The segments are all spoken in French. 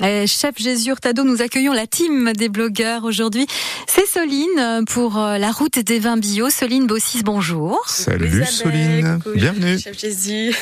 Eh, chef Jésus Hurtado, nous accueillons la team des blogueurs aujourd'hui. C'est Soline pour euh, la route des vins bio. Soline Bossis, bonjour. Salut Soline, bienvenue. Chef Jésus.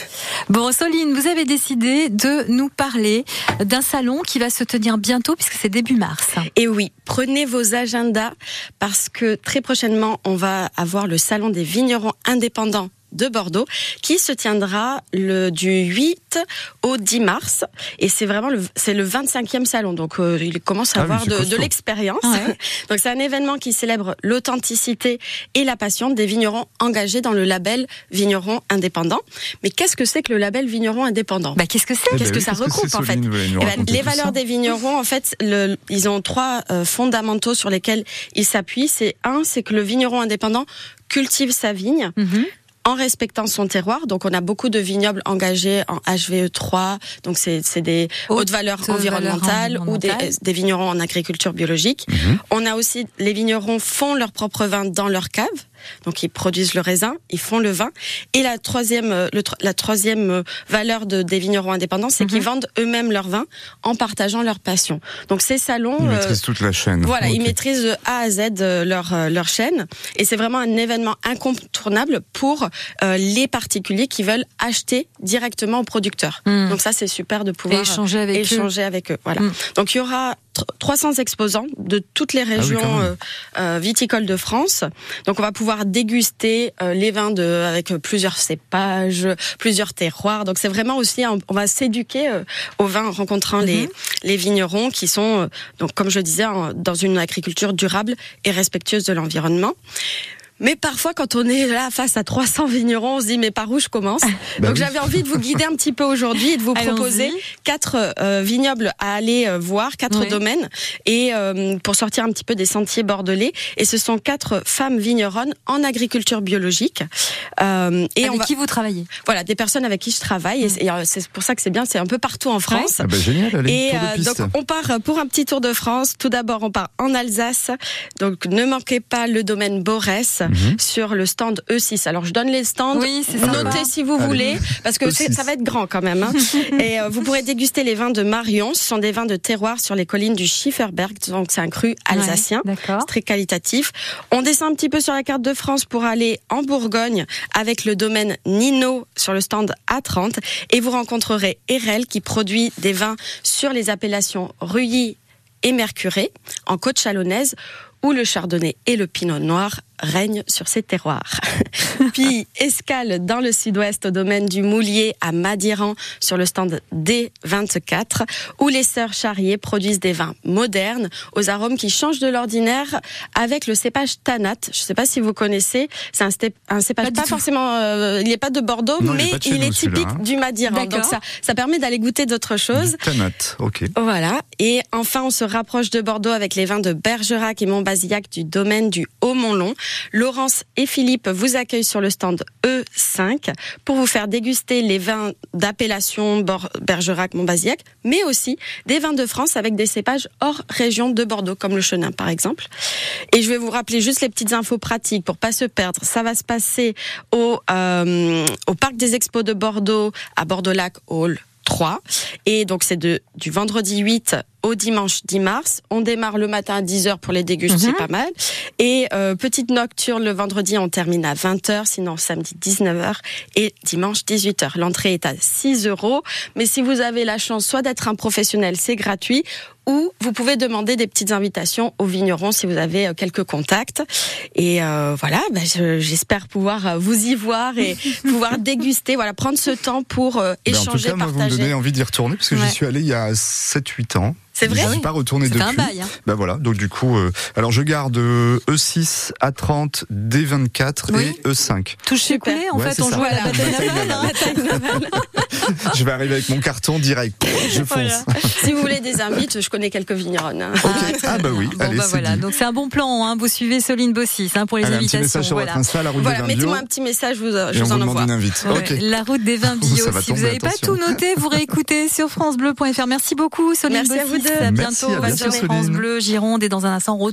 Bon, Soline, vous avez décidé de nous parler d'un salon qui va se tenir bientôt puisque c'est début mars. Et oui, prenez vos agendas parce que très prochainement, on va avoir le salon des vignerons indépendants de Bordeaux qui se tiendra le du 8 au 10 mars et c'est vraiment le c'est le 25e salon donc euh, il commence à Ah avoir de, de l'expérience. Ouais. donc c'est un événement qui célèbre l'authenticité et la passion des vignerons engagés dans le label vigneron indépendant. Mais qu'est-ce que c'est que le label vigneron indépendant? Bah, qu'est-ce que c'est? Eh Qu'est-ce ben que oui, ça qu'est-ce regroupe, en fait? Eh ben, les valeurs ça des vignerons, en fait, le, ils ont trois euh, fondamentaux sur lesquels ils s'appuient. C'est un, c'est que le vigneron indépendant cultive sa vigne Mhm. En respectant son terroir. Donc, on a beaucoup de vignobles engagés en HVE3. Donc, c'est c'est des Haute hautes valeurs valeur environnementales ou des vignerons en agriculture biologique. Mhm. On a aussi les vignerons font leur propre vin dans leur cave. Donc ils produisent le raisin, ils font le vin. Et la troisième, euh, le la troisième euh, valeur de, des vignerons indépendants, c'est Mhm. qu'ils vendent eux-mêmes leur vin en partageant leur passion. Donc ces salons, Ils euh, maîtrisent toute la chaîne. voilà, ils maîtrisent de A à Z leur leur chaîne et c'est vraiment un événement incontournable pour euh, les particuliers qui veulent acheter directement aux producteurs. Mm. Donc ça c'est super de Et pouvoir échanger avec eux. échanger avec eux. Voilà. Mm. Donc il y aura 300 exposants de toutes les Ah oui, régions euh, euh, viticoles de France. Donc on va pouvoir déguster euh, les vins de avec plusieurs cépages, plusieurs terroirs. Donc c'est vraiment aussi on va s'éduquer aux vins en rencontrant les les vignerons qui sont donc comme je disais dans une agriculture durable et respectueuse de l'environnement. Mais parfois, quand on est là face à 300 vignerons, on se dit mais par où je commence Bah Donc oui. j'avais envie de vous guider un petit peu aujourd'hui et de vous proposer quatre euh, vignobles à aller euh, voir, quatre Oui. domaines, et euh, pour sortir un petit peu des sentiers bordelais. Et ce sont quatre femmes vigneronnes en agriculture biologique. Euh, et avec on va, qui vous travaillez? Voilà, des personnes avec qui je travaille. Et, et, euh, c'est pour ça que c'est bien, c'est un peu partout en France. Ah bah génial, allez, Et donc on part pour un petit tour de France. Tout d'abord, on part en Alsace. Donc ne manquez pas le domaine Borès Mhm. sur le stand E6. Alors je donne les stands. Oui, c'est. Notez si vous Allez. voulez, parce que c'est- E6. ça va être grand quand même. hein. Et euh, vous pourrez déguster les vins de Marion. Ce sont des vins de terroir sur les collines du Schifferberg. Donc c'est un cru alsacien. Ouais. C'est très qualitatif. On descend un petit peu sur la carte de France pour aller en Bourgogne avec le domaine Nino sur le stand A30 et vous rencontrerez Erel qui produit des vins sur les appellations Rully et Mercuré en côte chalonnaise où le chardonnay et le pinot noir règnent sur ces terroirs. Puis escale dans le sud-ouest au domaine du Moulier à Madiran sur le stand D24 où les sœurs Charrier produisent des vins modernes aux arômes qui changent de l'ordinaire avec le cépage Tanat. Je ne sais pas si vous connaissez, c'est un, cépage Pas forcément, euh, il n'est pas de Bordeaux, Non, il est mais il est typique hein. du Madiran. Donc D'accord. ça, ça permet d'aller goûter d'autres choses. Tanat, ok. Voilà. Et enfin, on se rapproche de Bordeaux avec les vins de Bergerac et Montbazillac du domaine du Haut-Montlon. Laurence et Philippe vous accueillent sur le stand E5 pour vous faire déguster les vins d'appellation Bergerac, Montbazillac, mais aussi des vins de France avec des cépages hors région de Bordeaux, comme le Chenin par exemple. Et je vais vous rappeler juste les petites infos pratiques pour pas se perdre. Ça va se passer au, euh, au Parc des Expos de Bordeaux, à Bordeaux-Lac Hall 3. Et donc c'est du vendredi 8 au dimanche 10 mars. On démarre le matin à 10h pour les dégustes, Mhm. c'est pas mal. Et euh, petite nocturne le vendredi, on termine à 20h, sinon samedi 19h et dimanche 18h. L'entrée est à 6 euros. Mais si vous avez la chance soit d'être un professionnel, c'est gratuit, ou vous pouvez demander des petites invitations aux vignerons si vous avez euh, quelques contacts. Et euh, voilà, bah, je- j'espère pouvoir vous y voir et pouvoir déguster, voilà, prendre ce temps pour euh, Ben, en tout échanger, cas, moi, vous me donnez envie d'y retourner parce que Ouais. j'y suis allé il y a 7-8 ans. C'est vrai Je suis pas retourné depuis. un bail. Hein. Bah voilà, donc du coup, euh, alors je garde euh, E6, A30, D24 Oui. et E5. Touche Super. sucré, en Ouais, fait, on ça. joue à la bataille navale. hein. je vais arriver avec mon carton direct. Je fonce. Voilà. si vous voulez des invites, je connais quelques vigneronnes. hein. Ah bah oui, Bon, allez, bah c'est voilà. dit. Donc c'est un bon plan. Hein. Vous suivez Soline Bossis hein, pour les Allez, un petit invitations. message sur voilà. votre Insta, la route Voilà, des vins bio, mettez-moi un petit message, je vous, je vous vous en envoie. une invite. Ouais, Ok. La route des vins bio. Si vous n'avez pas tout noté, vous réécoutez sur francebleu.fr. Merci beaucoup, Soline Merci à. À Merci, bientôt. à bientôt, sur France. Bleu, Gironde et dans un instant, on retrouve